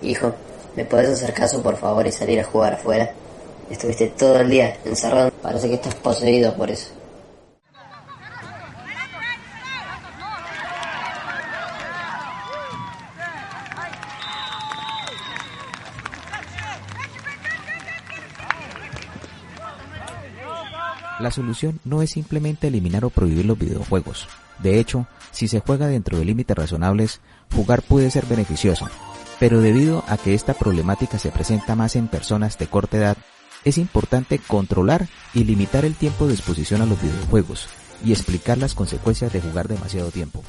Hijo, ¿me podés hacer caso por favor y salir a jugar afuera? Estuviste todo el día encerrado. Parece que estás poseído por eso. La solución no es simplemente eliminar o prohibir los videojuegos. De hecho, si se juega dentro de límites razonables, jugar puede ser beneficioso. Pero debido a que esta problemática se presenta más en personas de corta edad, es importante controlar y limitar el tiempo de exposición a los videojuegos y explicar las consecuencias de jugar demasiado tiempo.